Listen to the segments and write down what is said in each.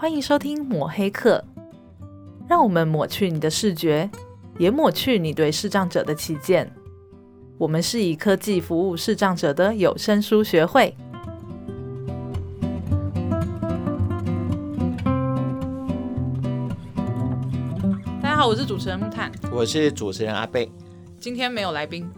欢迎收听抹黑课，让我们抹去你的视觉，也抹去你对视障者的偏见。我们是以科技服务视障者的有声书学会。大家好，我是主持人木炭，我是主持人阿贝。今天没有来宾，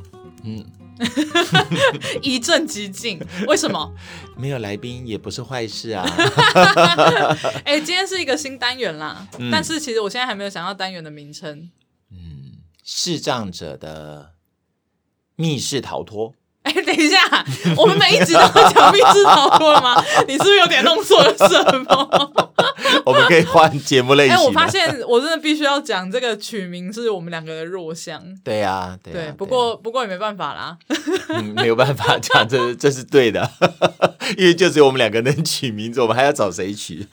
嗯。一阵激进，为什么？没有来宾也不是坏事啊。哎、欸，今天是一个新单元啦，嗯、但是其实我现在还没有想到单元的名称。嗯，视障者的密室逃脱。哎、欸，等一下，我们每一集都会讲密室逃脱了吗？你是不是有点弄错了什么？我们可以换节目类型。哎，我发现我真的必须要讲这个取名是我们两个的弱项。对呀，对，对。不过，不过也没办法啦。嗯，没有办法讲，这这是对的，因为就只有我们两个能取名字，我们还要找谁取？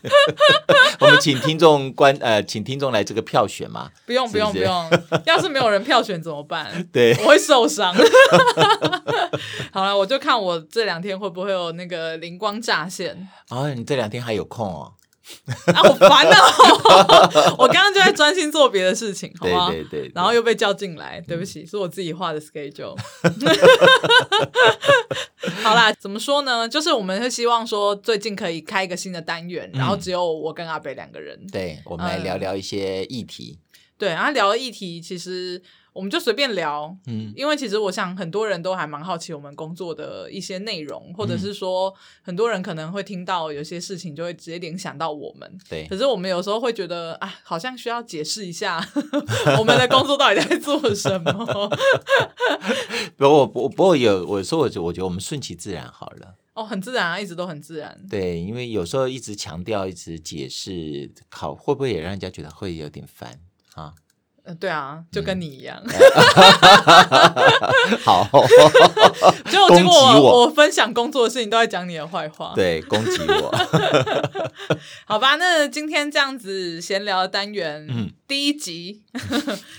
我们请听众观呃，请听众来这个票选嘛。不用，不用，不用。要是没有人票选怎么办？对，我会受伤。好了，我就看我这两天会不会有那个灵光乍现。哦，你这两天还有空哦。啊，好烦啊！我刚刚就在专心做别的事情，好吗？对对对，对。然后又被叫进来，对不起，是我自己画的 schedule。好啦，怎么说呢？就是我们是希望说，最近可以开一个新的单元，然后只有我跟阿北两个人。对，我们来聊聊一些议题。嗯、对，然后聊的议题其实。我们就随便聊，嗯，因为其实我想很多人都还蛮好奇我们工作的一些内容，或者是说很多人可能会听到有些事情就会直接联想到我们，对。可是我们有时候会觉得啊，好像需要解释一下 我们的工作到底在做什么。不过不不过有我说我我觉得我们顺其自然好了。哦，很自然啊，一直都很自然。对，因为有时候一直强调、一直解释，好会不会也让人家觉得会有点烦啊？对啊，就跟你一样。嗯、好，就结果我我，我分享工作的事情都在讲你的坏话。对，攻击我。好吧，那今天这样子闲聊的单元，嗯，第一集，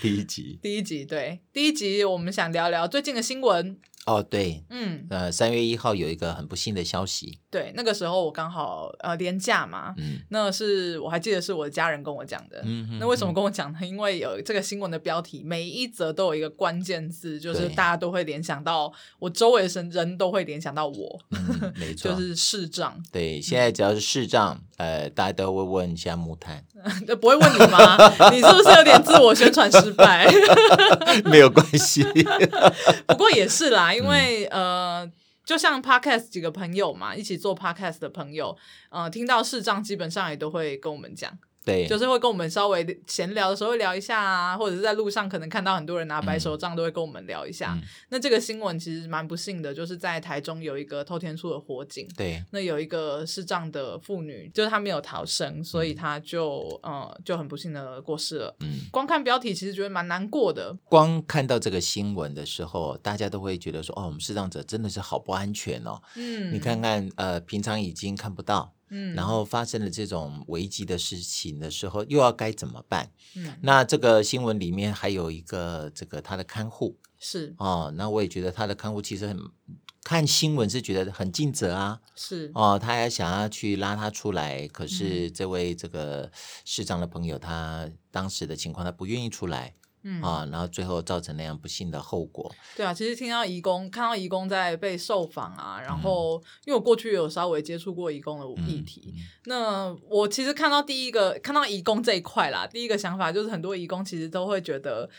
第一集，第一集，对，第一集我们想聊聊最近的新闻。哦，对，嗯，呃，三月一号有一个很不幸的消息。对，那个时候我刚好呃连假嘛，嗯，那是我还记得是我的家人跟我讲的。嗯哼，那为什么跟我讲呢？因为有这个新闻的标题，每一则都有一个关键字，就是大家都会联想到我周围的人都会联想到我，嗯、没 错，就是视障。对，现在只要是视障，呃，大家都会问一下木炭，不会问你吗？你是不是有点自我宣传失败？没有关系，不过也是啦。因为呃，就像 podcast 几个朋友嘛，一起做 podcast 的朋友，呃，听到视障基本上也都会跟我们讲。对，就是会跟我们稍微闲聊的时候会聊一下啊，或者是在路上可能看到很多人拿白手杖，都会跟我们聊一下。嗯、那这个新闻其实蛮不幸的，就是在台中有一个偷天厝的火警。对，那有一个视障的妇女，就是她没有逃生，所以她就嗯、呃、就很不幸的过世了。嗯，光看标题其实觉得蛮难过的。光看到这个新闻的时候，大家都会觉得说，哦，我们视障者真的是好不安全哦。嗯，你看看呃，平常已经看不到。嗯，然后发生了这种危机的事情的时候，又要该怎么办？嗯，那这个新闻里面还有一个这个他的看护。是。哦，那我也觉得他的看护其实很看新闻是觉得很尽责啊，是。哦，他还想要去拉他出来，可是这位这个市长的朋友他当时的情况他不愿意出来。嗯啊，然后最后造成那样不幸的后果。对啊，其实听到义工，看到义工在被受访啊，然后、嗯、因为我过去有稍微接触过义工的议题，那我其实看到第一个看到义工这一块啦，第一个想法就是很多义工其实都会觉得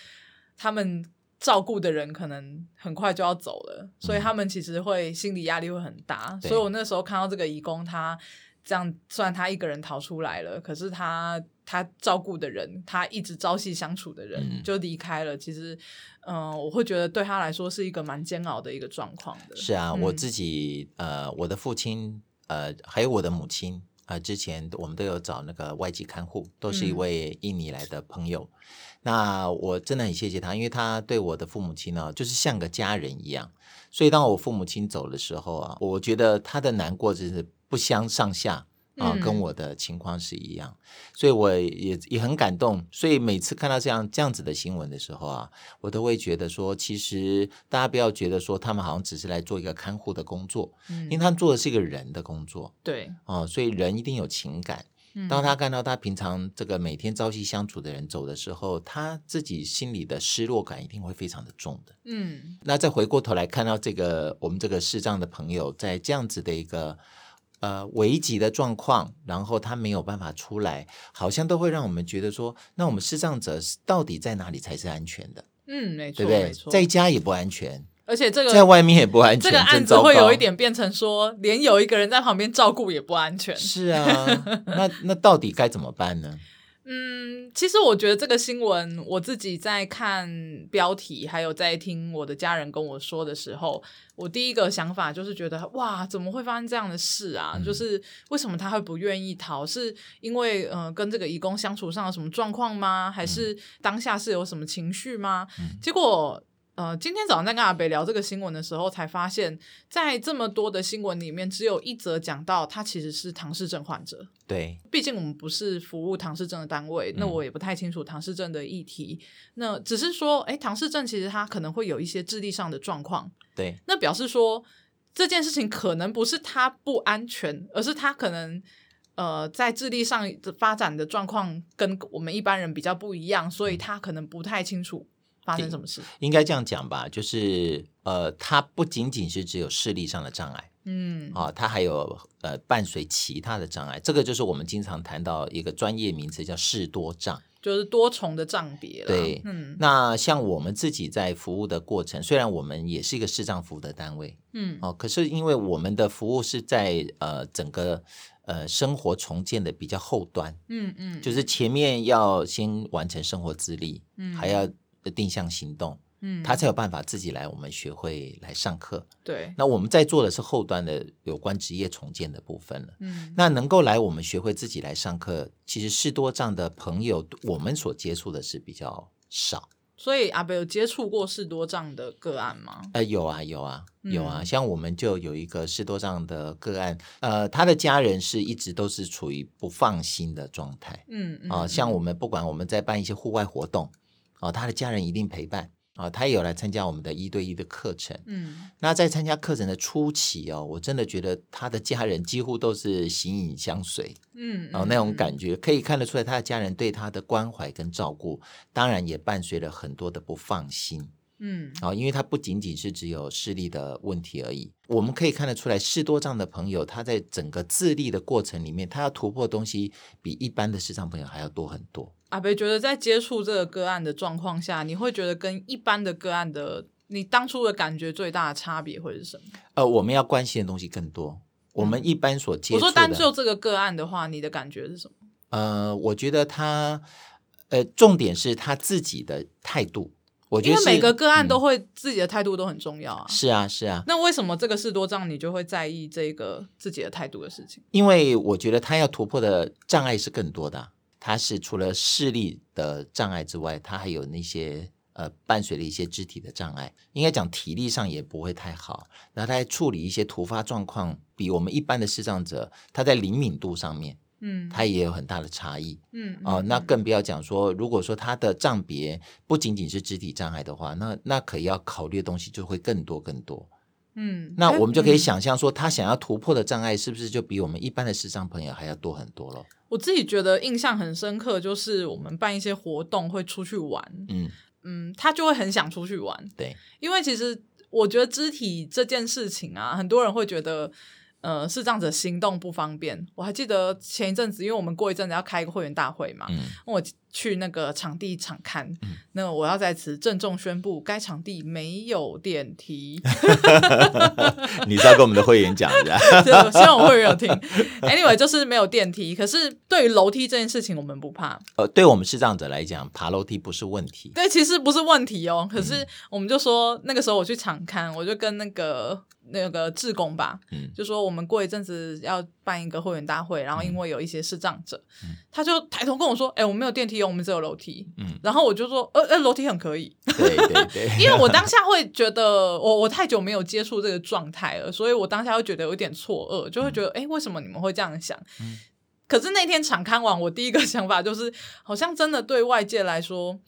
他们照顾的人可能很快就要走了，嗯、所以他们其实会心理压力会很大。所以我那时候看到这个义工他。这样，虽然他一个人逃出来了，可是他他照顾的人，他一直朝夕相处的人就离开了。嗯、其实，嗯、呃，我会觉得对他来说是一个蛮煎熬的一个状况的。是啊，嗯、我自己呃，我的父亲呃，还有我的母亲啊、呃，之前我们都有找那个外籍看护，都是一位印尼来的朋友。嗯、那我真的很谢谢他，因为他对我的父母亲呢，就是像个家人一样。所以当我父母亲走的时候啊，我觉得他的难过真是。不相上下啊，跟我的情况是一样，嗯、所以我也也很感动。所以每次看到这样这样子的新闻的时候啊，我都会觉得说，其实大家不要觉得说他们好像只是来做一个看护的工作，嗯、因为他们做的是一个人的工作，对啊，所以人一定有情感。当他看到他平常这个每天朝夕相处的人走的时候，他自己心里的失落感一定会非常的重的。嗯，那再回过头来看到这个我们这个视障的朋友在这样子的一个呃危急的状况，然后他没有办法出来，好像都会让我们觉得说，那我们视障者到底在哪里才是安全的？嗯，没错，对不对？在家也不安全。而且这个在外面也不安全，这个案子会有一点变成说，连有一个人在旁边照顾也不安全。是啊，那那到底该怎么办呢？嗯，其实我觉得这个新闻，我自己在看标题，还有在听我的家人跟我说的时候，我第一个想法就是觉得，哇，怎么会发生这样的事啊？嗯、就是为什么他会不愿意逃？是因为呃，跟这个义工相处上有什么状况吗？还是当下是有什么情绪吗？嗯、结果。呃，今天早上在跟阿北聊这个新闻的时候，才发现，在这么多的新闻里面，只有一则讲到他其实是唐氏症患者。对，毕竟我们不是服务唐氏症的单位，那我也不太清楚唐氏症的议题。嗯、那只是说，哎，唐氏症其实他可能会有一些智力上的状况。对，那表示说这件事情可能不是他不安全，而是他可能呃在智力上的发展的状况跟我们一般人比较不一样，所以他可能不太清楚。发生什么事？应该这样讲吧，就是呃，它不仅仅是只有视力上的障碍，嗯，啊，它还有呃伴随其他的障碍。这个就是我们经常谈到一个专业名词叫视多障，就是多重的障别。对，嗯，那像我们自己在服务的过程，虽然我们也是一个视障服务的单位，嗯，哦，可是因为我们的服务是在呃整个呃生活重建的比较后端，嗯嗯，嗯就是前面要先完成生活自立，嗯，还要。的定向行动，嗯，他才有办法自己来我们学会来上课。对，那我们在做的是后端的有关职业重建的部分了。嗯，那能够来我们学会自己来上课，其实视多障的朋友，我们所接触的是比较少。所以阿北有接触过视多障的个案吗？呃，有啊，有啊，有啊。嗯，像我们就有一个视多障的个案，呃，他的家人是一直都是处于不放心的状态。嗯，嗯，啊，像我们不管我们在办一些户外活动。哦，他的家人一定陪伴啊、哦，他也有来参加我们的一对一的课程。嗯，那在参加课程的初期哦，我真的觉得他的家人几乎都是形影相随。嗯，然后那种感觉可以看得出来，他的家人对他的关怀跟照顾，当然也伴随了很多的不放心。嗯，啊，因为他不仅仅是只有视力的问题而已，我们可以看得出来，视多障的朋友，他在整个自立的过程里面，他要突破的东西比一般的视障朋友还要多很多。阿北觉得在接触这个个案的状况下，你会觉得跟一般的个案的，你当初的感觉最大的差别会是什么？呃，我们要关心的东西更多。我们一般所接触的，我说单就这个个案的话，你的感觉是什么？呃，我觉得他，呃，重点是他自己的态度。我觉得每个个案都会自己的态度都很重要啊。是啊，是啊。那为什么这个事多障你就会在意这个自己的态度的事情？因为我觉得他要突破的障碍是更多的。他是除了视力的障碍之外，他还有那些呃伴随的一些肢体的障碍。应该讲体力上也不会太好。然后他在处理一些突发状况，比我们一般的视障者，他在灵敏度上面。嗯，他也有很大的差异。嗯，哦，那更不要讲说，如果说他的障别不仅仅是肢体障碍的话，那那可以要考虑的东西就会更多更多。嗯，那我们就可以想象说，他想要突破的障碍是不是就比我们一般的视障朋友还要多很多了？我自己觉得印象很深刻，就是我们办一些活动会出去玩。嗯嗯，他就会很想出去玩。对，因为其实我觉得肢体这件事情啊，很多人会觉得。呃，是这样子，行动不方便。我还记得前一阵子，因为我们过一阵子要开一个会员大会嘛，嗯，我去那个场地场看，嗯，那我要在此郑重宣布，该场地没有电梯。你是要跟我们的会员讲的？对，希望我会员有听。Anyway，就是没有电梯，可是对于楼梯这件事情，我们不怕。呃，对我们视障者来讲，爬楼梯不是问题。对，其实不是问题哦。可是我们就说，那个时候我去场看，我就跟那个。那个志工吧，嗯，就说我们过一阵子要办一个会员大会，然后因为有一些视障者，嗯，他就抬头跟我说：“哎，我们没有电梯，我们只有楼梯。”嗯，然后我就说：“呃呃，楼梯很可以。”对对对，因为我当下会觉得，我我太久没有接触这个状态了，所以我当下会觉得有点错愕，就会觉得，哎，为什么你们会这样想？嗯，可是那天场刊完，我第一个想法就是，好像真的对外界来说。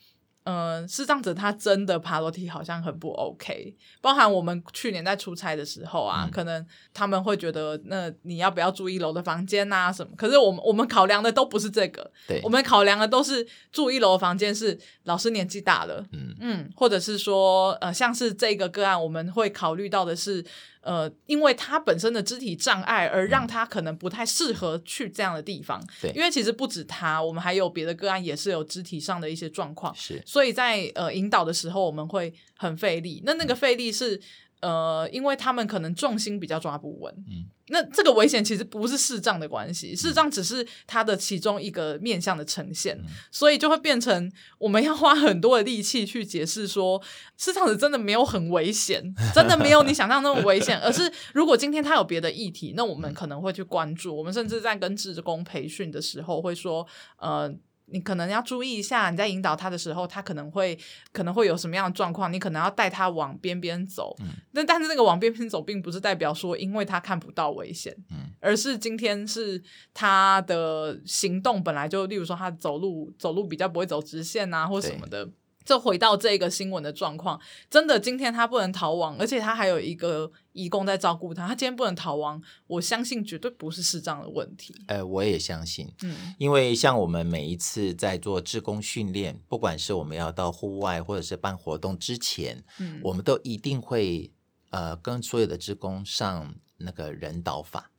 呃，视障者他真的爬楼梯好像很不 OK，包含我们去年在出差的时候啊，嗯、可能他们会觉得，那你要不要住一楼的房间啊什么？可是我们我们考量的都不是这个，对，我们考量的都是住一楼的房间是老师年纪大了，嗯嗯，或者是说，呃，像是这个个案，我们会考虑到的是。呃，因为他本身的肢体障碍，而让他可能不太适合去这样的地方。对，因为其实不止他，我们还有别的个案也是有肢体上的一些状况。是，所以在呃引导的时候，我们会很费力。那那个费力是。呃，因为他们可能重心比较抓不稳，嗯，那这个危险其实不是视障的关系，视障只是它的其中一个面向的呈现，嗯，所以就会变成我们要花很多的力气去解释说，视障者真的没有很危险，真的没有你想象那么危险，而是如果今天他有别的议题，那我们可能会去关注，我们甚至在跟志工培训的时候会说，呃。你可能要注意一下，你在引导他的时候，他可能会可能会有什么样的状况，你可能要带他往边边走。嗯，那但是那个往边边走，并不是代表说因为他看不到危险，嗯，而是今天是他的行动本来就，例如说他走路走路比较不会走直线啊，或什么的。就回到这个新闻的状况，真的今天他不能逃亡，而且他还有一个义工在照顾他，他今天不能逃亡，我相信绝对不是视障的问题。呃，我也相信，嗯，因为像我们每一次在做志工训练，不管是我们要到户外或者是办活动之前，嗯，我们都一定会呃跟所有的志工上那个人导法。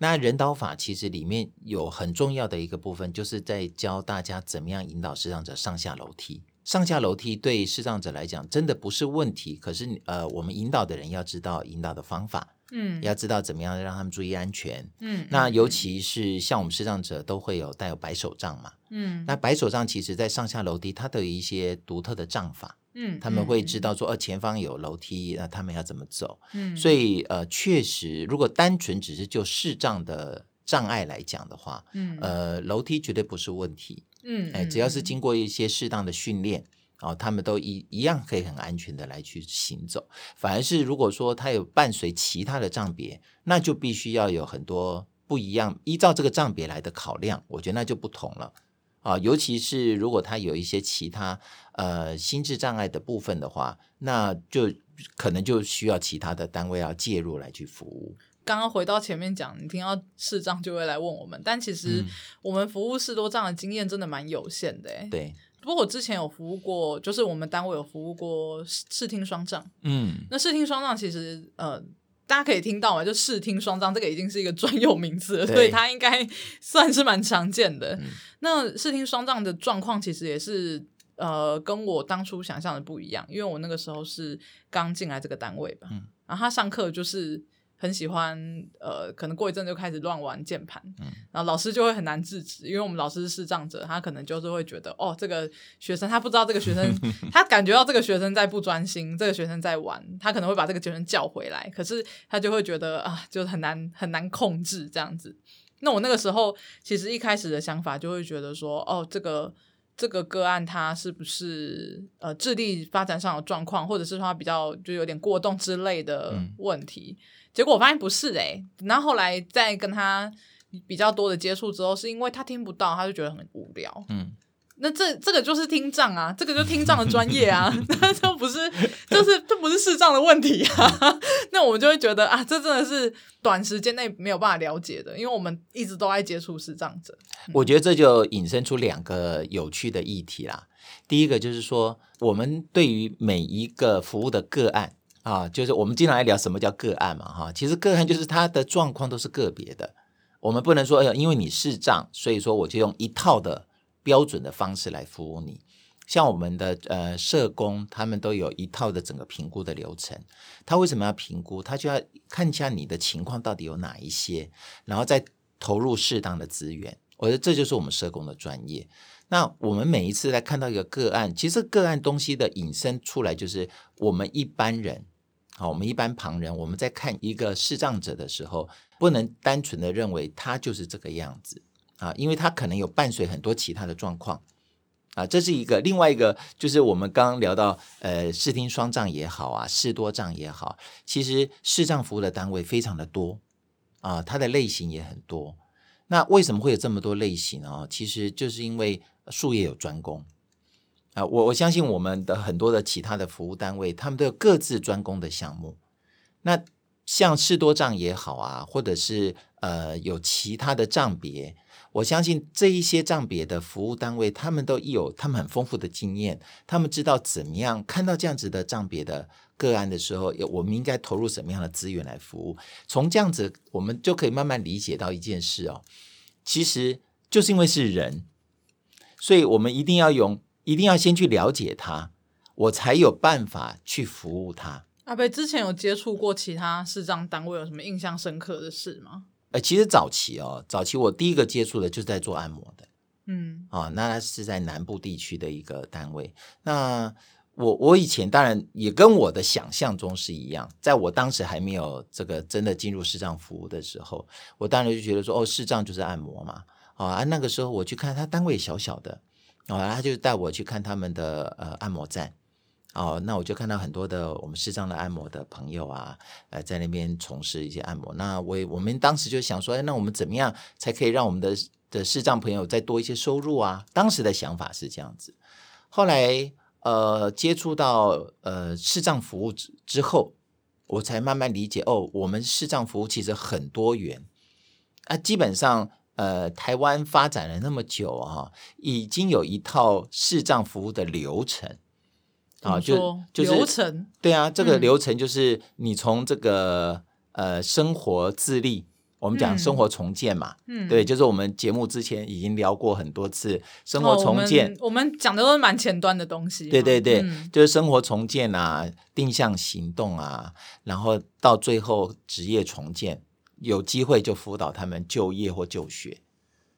那人导法其实里面有很重要的一个部分，就是在教大家怎么样引导视障者上下楼梯。上下楼梯对视障者来讲真的不是问题，可是呃，我们引导的人要知道引导的方法，嗯，要知道怎么样让他们注意安全，嗯，那尤其是像我们视障者都会有带有白手杖嘛，嗯，那白手杖其实在上下楼梯它都有一些独特的杖法，嗯，他们会知道说，呃，前方有楼梯，那他们要怎么走，嗯，所以呃，确实，如果单纯只是就视障的障碍来讲的话，嗯，呃，楼梯绝对不是问题。嗯，哎，只要是经过一些适当的训练，哦，他们都一一样可以很安全的来去行走。反而是如果说他有伴随其他的障别，那就必须要有很多不一样，依照这个障别来的考量，我觉得那就不同了啊。尤其是如果他有一些其他呃心智障碍的部分的话，那就可能就需要其他的单位要介入来去服务。刚刚回到前面讲，你听到视障就会来问我们，但其实我们服务视多障的经验真的蛮有限的。对，不过我之前有服务过，就是我们单位有服务过视听双障。嗯，那视听双障其实呃，大家可以听到嘛，就视听双障这个已经是一个专有名词了，所以它应该算是蛮常见的。嗯、那视听双障的状况其实也是呃，跟我当初想象的不一样，因为我那个时候是刚进来这个单位吧，嗯、然后他上课就是。很喜欢，呃，可能过一阵就开始乱玩键盘，嗯，然后老师就会很难制止，因为我们老师是视障者，他可能就是会觉得，哦，这个学生他不知道这个学生，他感觉到这个学生在不专心，这个学生在玩，他可能会把这个学生叫回来，可是他就会觉得啊，就很难很难控制这样子。那我那个时候其实一开始的想法就会觉得说，哦，这个这个个案他是不是呃智力发展上有状况，或者是说他比较就有点过动之类的问题。嗯结果我发现不是诶、欸，然后后来再跟他比较多的接触之后，是因为他听不到，他就觉得很无聊。嗯，那这这个就是听障啊，这个就是听障的专业啊，那就不是，就是这不是视障的问题啊。那我们就会觉得啊，这真的是短时间内没有办法了解的，因为我们一直都在接触视障者。我觉得这就引申出两个有趣的议题啦。第一个就是说，我们对于每一个服务的个案。啊，就是我们经常来聊什么叫个案嘛，哈，其实个案就是他的状况都是个别的，我们不能说，哎呦，因为你视障，所以说我就用一套的标准的方式来服务你。像我们的呃社工，他们都有一套的整个评估的流程。他为什么要评估？他就要看一下你的情况到底有哪一些，然后再投入适当的资源。我觉得这就是我们社工的专业。那我们每一次来看到一个个案，其实个案东西的引申出来，就是我们一般人。好，我们一般旁人，我们在看一个视障者的时候，不能单纯的认为他就是这个样子啊，因为他可能有伴随很多其他的状况啊，这是一个。另外一个就是我们刚刚聊到，呃，视听双障也好啊，视多障也好，其实视障服务的单位非常的多啊，它的类型也很多。那为什么会有这么多类型呢？其实就是因为术业有专攻。啊，我我相信我们的很多的其他的服务单位，他们都有各自专攻的项目。那像士多障也好啊，或者是呃有其他的障别，我相信这一些障别的服务单位，他们都有他们很丰富的经验，他们知道怎么样看到这样子的障别的个案的时候，我们应该投入什么样的资源来服务。从这样子，我们就可以慢慢理解到一件事哦，其实就是因为是人，所以我们一定要用。一定要先去了解他，我才有办法去服务他。阿贝之前有接触过其他视障单位，有什么印象深刻的事吗？呃，其实早期哦，早期我第一个接触的就是在做按摩的，嗯，啊、哦，那是在南部地区的一个单位。那我我以前当然也跟我的想象中是一样，在我当时还没有这个真的进入视障服务的时候，我当然就觉得说，哦，视障就是按摩嘛，啊，那个时候我去看他单位小小的。哦，他就带我去看他们的呃按摩站，哦，那我就看到很多的我们视障的按摩的朋友啊，呃，在那边从事一些按摩。那我我们当时就想说，哎，那我们怎么样才可以让我们的的视障朋友再多一些收入啊？当时的想法是这样子。后来呃接触到呃视障服务之之后，我才慢慢理解哦，我们视障服务其实很多元啊，基本上。呃，台湾发展了那么久啊，已经有一套视障服务的流程啊，就就是流程，对啊，这个流程就是你从这个、嗯、呃生活自立，我们讲生活重建嘛，嗯，对，就是我们节目之前已经聊过很多次生活重建，哦、我们讲的都是蛮前端的东西，对对对，嗯、就是生活重建啊，定向行动啊，然后到最后职业重建。有机会就辅导他们就业或就学，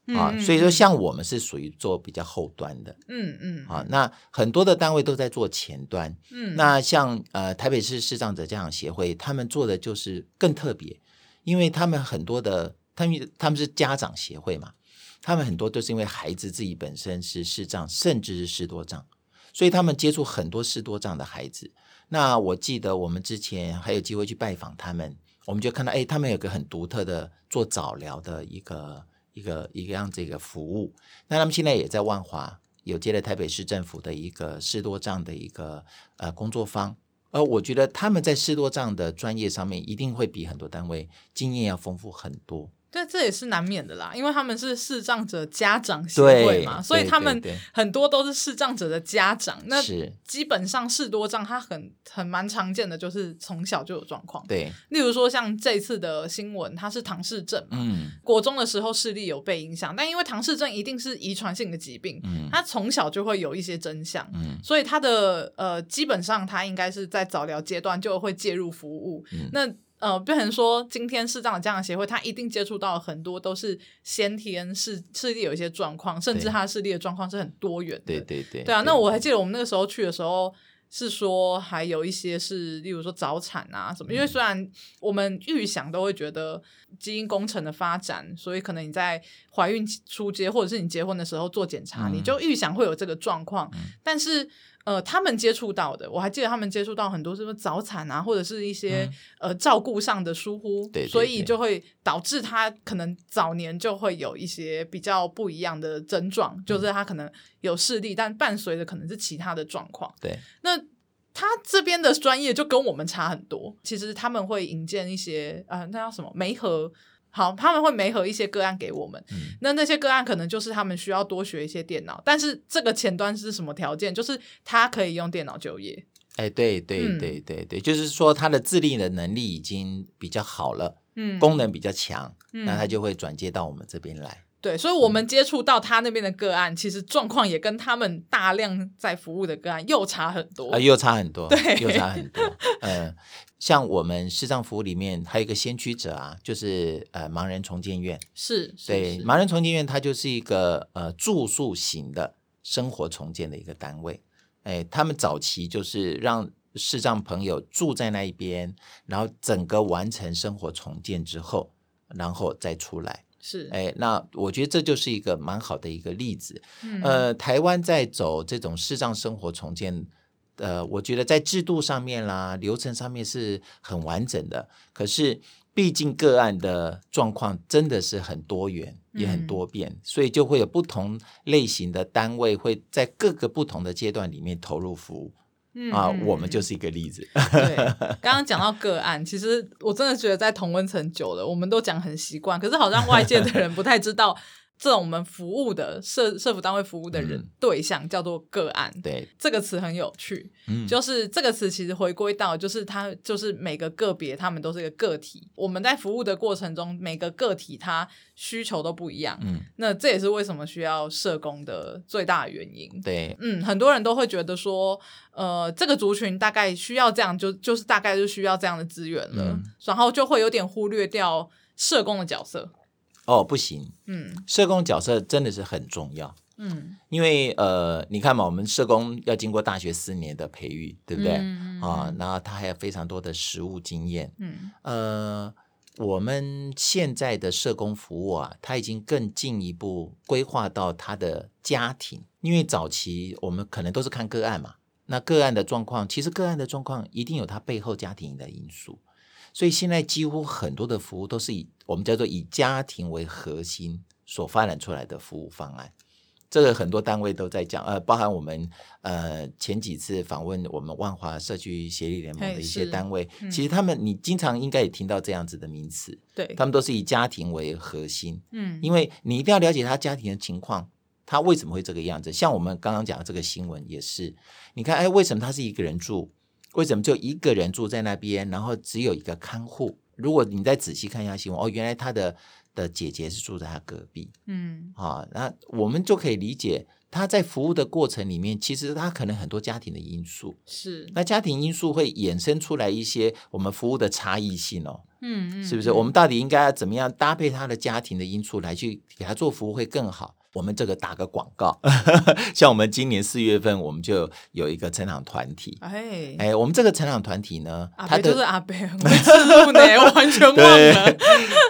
嗯、啊，所以说像我们是属于做比较后端的，嗯嗯，啊，那很多的单位都在做前端，嗯，那像呃台北市视障者家长协会，他们做的就是更特别，因为他们很多的，他们他们是家长协会嘛，他们很多都是因为孩子自己本身是视障，甚至是视多障，所以他们接触很多视多障的孩子。那我记得我们之前还有机会去拜访他们。我们就看到，哎，他们有个很独特的做早疗的一个一个一个样子一个服务。那他们现在也在万华有接了台北市政府的一个士多障的一个呃工作方。呃我觉得他们在士多障的专业上面，一定会比很多单位经验要丰富很多。对，这也是难免的啦，因为他们是视障者家长协会嘛，所以他们很多都是视障者的家长。那基本上视多障，他很很蛮常见的，就是从小就有状况。对，例如说像这次的新闻，他是唐氏症嘛，嗯，国中的时候视力有被影响，但因为唐氏症一定是遗传性的疾病，嗯，他从小就会有一些真相，嗯，所以他的呃，基本上他应该是在早疗阶段就会介入服务，嗯，那。呃，变成说，今天视障的家长协会，他一定接触到很多都是先天视视力有一些状况，甚至他视力的状况是很多元的。对对对。对啊，那我还记得我们那个时候去的时候，是说还有一些是，例如说早产啊什么。因为虽然我们预想都会觉得基因工程的发展，所以可能你在怀孕初阶或者是你结婚的时候做检查，你就预想会有这个状况，但是。呃，他们接触到的，我还记得他们接触到很多，是不是早产啊，或者是一些、嗯、呃照顾上的疏忽，对对对，所以就会导致他可能早年就会有一些比较不一样的症状，嗯、就是他可能有视力，但伴随的可能是其他的状况。对，那他这边的专业就跟我们差很多。其实他们会引荐一些呃，那叫什么媒合。好，他们会媒合一些个案给我们，嗯，那那些个案可能就是他们需要多学一些电脑，但是这个前端是什么条件？就是他可以用电脑就业。哎，对对对对对，嗯，就是说他的自立的能力已经比较好了，嗯，功能比较强，嗯，那他就会转接到我们这边来。对，所以，我们接触到他那边的个案，嗯、其实状况也跟他们大量在服务的个案又差很多啊、呃，又差很多，对，又差很多。呃，像我们视障服务里面还有一个先驱者啊，就是呃盲人重建院，是，是对，盲人重建院它就是一个呃住宿型的生活重建的一个单位。哎，他们早期就是让视障朋友住在那一边，然后整个完成生活重建之后，然后再出来。是，哎，那我觉得这就是一个蛮好的一个例子。嗯、呃，台湾在走这种视障生活重建，呃，我觉得在制度上面啦、流程上面是很完整的。可是毕竟个案的状况真的是很多元，也很多变，嗯、所以就会有不同类型的单位会在各个不同的阶段里面投入服务。嗯啊，我们就是一个例子。对，刚刚讲到个案，其实我真的觉得在同温层久了，我们都讲很习惯，可是好像外界的人不太知道。这种我们服务的社社服单位服务的人、嗯、对象叫做个案，对。这个词很有趣，嗯，就是这个词其实回归到就是它就是每个个别他们都是一个个体，我们在服务的过程中每个个体他需求都不一样，嗯，那这也是为什么需要社工的最大的原因，对，嗯，很多人都会觉得说，呃，这个族群大概需要这样，就就是大概就需要这样的资源了，嗯、然后就会有点忽略掉社工的角色。哦，不行，嗯，社工角色真的是很重要，嗯，因为呃，你看嘛，我们社工要经过大学四年的培育，对不对？嗯、啊，然后他还有非常多的实务经验，嗯，呃，我们现在的社工服务啊，他已经更进一步规划到他的家庭，因为早期我们可能都是看个案嘛，那个案的状况，其实个案的状况一定有他背后家庭的因素。所以现在几乎很多的服务都是以我们叫做以家庭为核心所发展出来的服务方案，这个很多单位都在讲，呃，包含我们呃前几次访问我们万华社区协力联盟的一些单位，嗯、其实他们你经常应该也听到这样子的名词，对，他们都是以家庭为核心，嗯，因为你一定要了解他家庭的情况，他为什么会这个样子？像我们刚刚讲的这个新闻也是，你看，哎，为什么他是一个人住？为什么就一个人住在那边，然后只有一个看护？如果你再仔细看一下新闻，哦，原来他的的姐姐是住在他隔壁，嗯，啊，那我们就可以理解他在服务的过程里面，其实他可能很多家庭的因素是，那家庭因素会衍生出来一些我们服务的差异性哦，嗯嗯，是不是？我们到底应该要怎么样搭配他的家庭的因素来去给他做服务会更好？我们这个打个广告，像我们今年四月份，我们就有一个成长团体。哎哎，我们这个成长团体呢，阿伯就是阿伯，很会吃路呢，我完全忘了。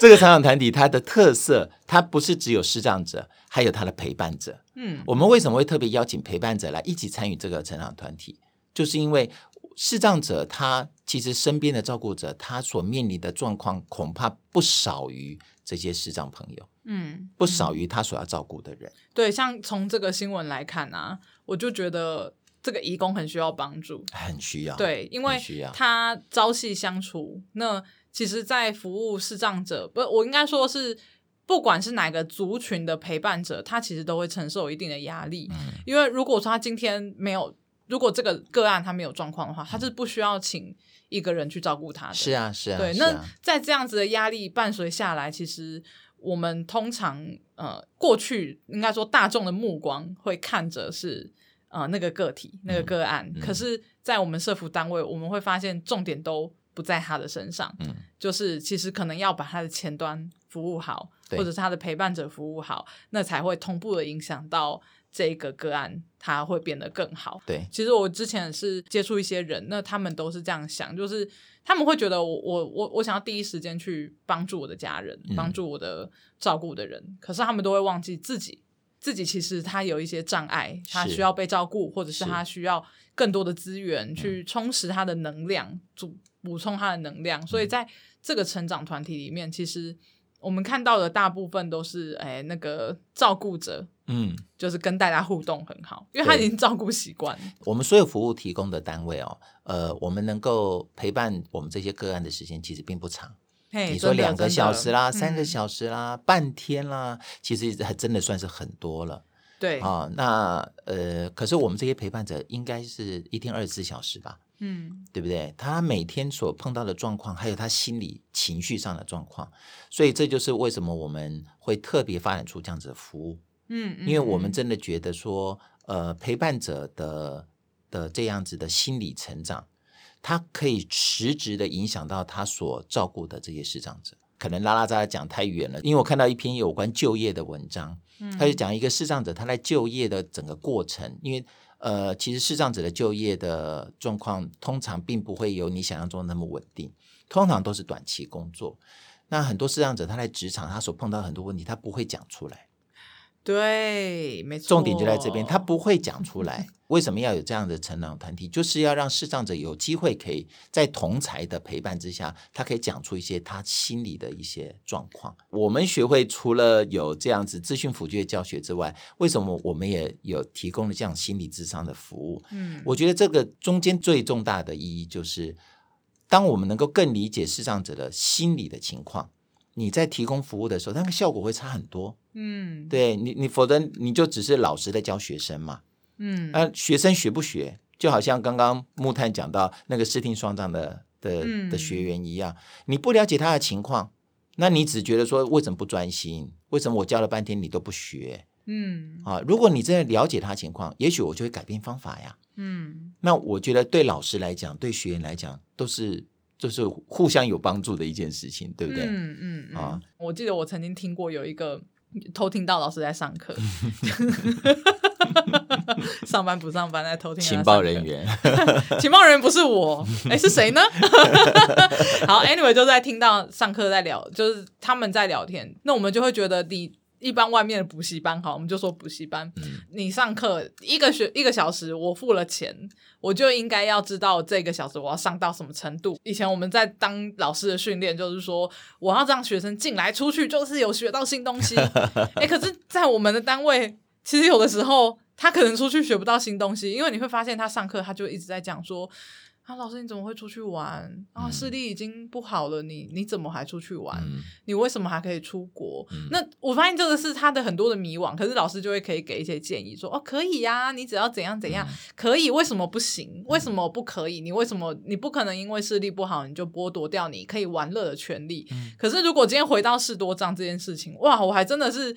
这个成长团体它的特色，它不是只有视障者，还有它的陪伴者。嗯，我们为什么会特别邀请陪伴者来一起参与这个成长团体？就是因为视障者他其实身边的照顾者，他所面临的状况恐怕不少于这些视障朋友。嗯，不少于他所要照顾的人。对，像从这个新闻来看啊，我就觉得这个义工很需要帮助，很需要。对，因为他朝夕相处。那其实，在服务视障者，不，我应该说是，不管是哪个族群的陪伴者，他其实都会承受一定的压力。嗯，因为如果说他今天没有，如果这个个案他没有状况的话，他是不需要请一个人去照顾他的。是啊，是啊。对，那在这样子的压力伴随下来，其实。我们通常呃，过去应该说大众的目光会看着是呃那个个体那个个案，可是，在我们社服单位，我们会发现重点都不在他的身上，嗯、就是其实可能要把他的前端服务好，或者是他的陪伴者服务好，那才会同步的影响到这个个案，他会变得更好。对，其实我之前是接触一些人，那他们都是这样想，就是。他们会觉得我我我我想要第一时间去帮助我的家人，帮助我的照顾的人，嗯、可是他们都会忘记自己，自己其实他有一些障碍，他需要被照顾，或者是他需要更多的资源去充实他的能量，补补充他的能量。嗯、所以在这个成长团体里面，其实。我们看到的大部分都是，哎，那个照顾者，嗯，就是跟大家互动很好，因为他已经照顾习惯。我们所有服务提供的单位哦，呃，我们能够陪伴我们这些个案的时间其实并不长。嘿你说两个小时啦，三个小时啦，嗯、半天啦，其实还真的算是很多了。对啊、哦，那呃，可是我们这些陪伴者应该是一天二十四小时吧？嗯，对不对？他每天所碰到的状况，还有他心理情绪上的状况，所以这就是为什么我们会特别发展出这样子的服务。嗯，因为我们真的觉得说，呃，陪伴者的的这样子的心理成长，他可以实质的影响到他所照顾的这些视障者。可能拉拉杂杂讲太远了，因为我看到一篇有关就业的文章，他就讲一个视障者他在就业的整个过程，因为。呃，其实视障者的就业的状况通常并不会有你想象中那么稳定，通常都是短期工作。那很多视障者他在职场他所碰到很多问题，他不会讲出来。对，没错，重点就在这边，他不会讲出来。为什么要有这样的成长团体？就是要让视障者有机会可以在同才的陪伴之下，他可以讲出一些他心里的一些状况。我们学会除了有这样子资讯辅具的教学之外，为什么我们也有提供了这样心理智商的服务？嗯，我觉得这个中间最重大的意义就是，当我们能够更理解视障者的心理的情况。你在提供服务的时候，那个效果会差很多。嗯，对你，你否则你就只是老师在教学生嘛。嗯，啊，学生学不学，就好像刚刚木炭讲到那个视听双障的的的学员一样，你不了解他的情况，那你只觉得说为什么不专心？为什么我教了半天你都不学？嗯，啊，如果你真的了解他情况，也许我就会改变方法呀。嗯，那我觉得对老师来讲，对学员来讲都是。就是互相有帮助的一件事情，对不对？嗯嗯，嗯啊，我记得我曾经听过有一个偷听到老师在上课，上班不上班在偷听。情报人员，情报人员不是我，哎，是谁呢？好，anyway，就在听到上课在聊，就是他们在聊天，那我们就会觉得你。一般外面的补习班，好，我们就说补习班。嗯、你上课一个学一个小时，我付了钱，我就应该要知道这个小时我要上到什么程度。以前我们在当老师的训练，就是说我要让学生进来出去，就是有学到新东西。哎、欸，可是，在我们的单位，其实有的时候他可能出去学不到新东西，因为你会发现他上课他就一直在讲说。啊，老师，你怎么会出去玩？啊，视力已经不好了，你你怎么还出去玩？嗯、你为什么还可以出国？嗯、那我发现这个是他的很多的迷惘，可是老师就会可以给一些建议，说哦，可以呀、啊，你只要怎样怎样，嗯、可以，为什么不行？为什么不可以？你为什么你不可能因为视力不好，你就剥夺掉你可以玩乐的权利？嗯、可是如果今天回到视多障这件事情，哇，我还真的是。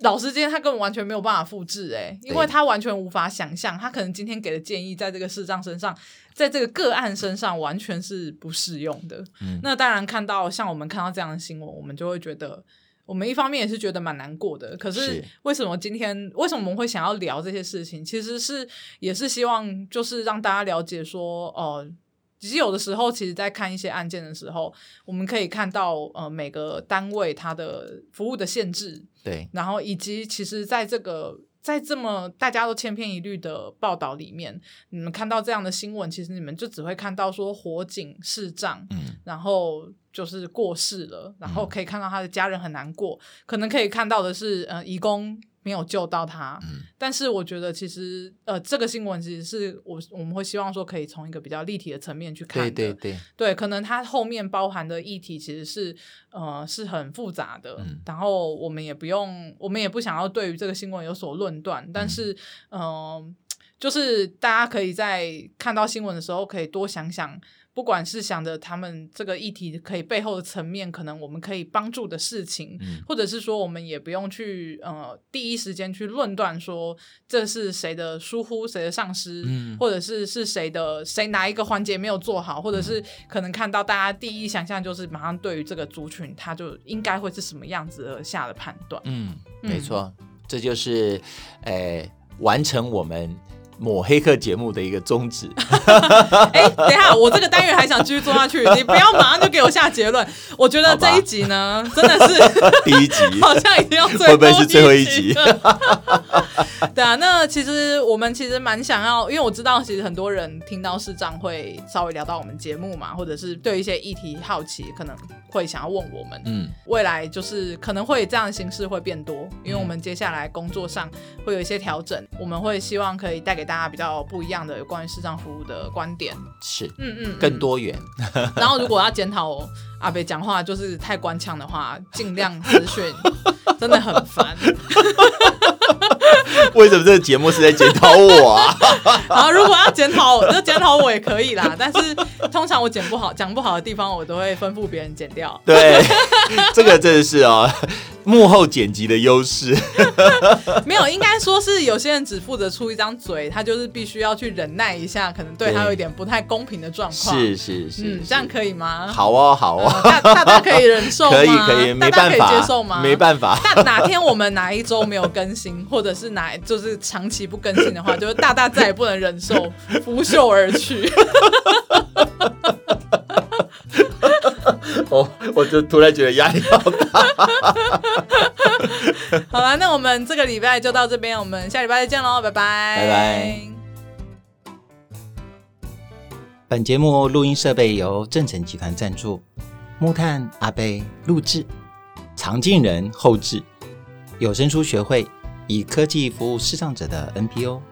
老师今天他根本完全没有办法复制诶，因为他完全无法想象，他可能今天给的建议在这个视障身上，在这个个案身上完全是不适用的。嗯，那当然看到像我们看到这样的新闻，我们就会觉得，我们一方面也是觉得蛮难过的。可是为什么今天为什么我们会想要聊这些事情？其实是也是希望就是让大家了解说，哦、呃。其实有的时候，其实，在看一些案件的时候，我们可以看到，呃，每个单位它的服务的限制，对，然后以及其实，在这个在这么大家都千篇一律的报道里面，你们看到这样的新闻，其实你们就只会看到说火警视障，嗯，然后就是过世了，然后可以看到他的家人很难过，嗯，可能可以看到的是，呃，义工。没有救到他，嗯、但是我觉得其实呃，这个新闻其实是我我们会希望说可以从一个比较立体的层面去看的，对对对，对，可能它后面包含的议题其实是呃是很复杂的，嗯、然后我们也不用，我们也不想要对于这个新闻有所论断，但是嗯、呃，就是大家可以在看到新闻的时候，可以多想想。不管是想着他们这个议题可以背后的层面，可能我们可以帮助的事情，嗯、或者是说我们也不用去呃第一时间去论断说这是谁的疏忽，谁的丧失，嗯、或者是是谁的谁哪一个环节没有做好，或者是可能看到大家第一想象就是马上对于这个族群他就应该会是什么样子而下的判断。嗯，没错，嗯、这就是诶、呃、完成我们。抹黑客节目的一个宗旨。哎，等一下，我这个单元还想继续做下去，你不要马上就给我下结论。我觉得这一集呢，真的是第一集，好像已经要最会不会是最后一集？对啊，那其实我们其实蛮想要，因为我知道其实很多人听到视障会稍微聊到我们节目嘛，或者是对一些议题好奇，可能会想要问我们。嗯，未来就是可能会这样的形式会变多，因为我们接下来工作上会有一些调整，我们会希望可以带给。大家比较不一样的有关于视障服务的观点是，嗯嗯，更多元。然后如果要检讨阿北讲话就是太官腔的话，尽量资讯，真的很烦。为什么这个节目是在检讨我啊？然后如果要检讨，就检讨我也可以啦。但是通常我剪不好、讲不好的地方，我都会吩咐别人剪掉。对，这个真的是哦。幕后剪辑的优势，没有，应该说是有些人只负责出一张嘴，他就是必须要去忍耐一下，可能对他有一点不太公平的状况。是是是，嗯，这样可以吗？好哦，好哦，大大家可以忍受吗？可以可以，没办法，可以接受吗？没办法。但哪天我们哪一周没有更新，或者是哪就是长期不更新的话，就是大大再也不能忍受，拂袖而去。我 我就突然觉得压力好大。好了，那我们这个礼拜就到这边，我们下礼拜再见喽，拜拜，拜拜。本节目录音设备由正成集团赞助，木炭阿贝录制，藏镜人后置，有声书学会以科技服务视障者的 NPO。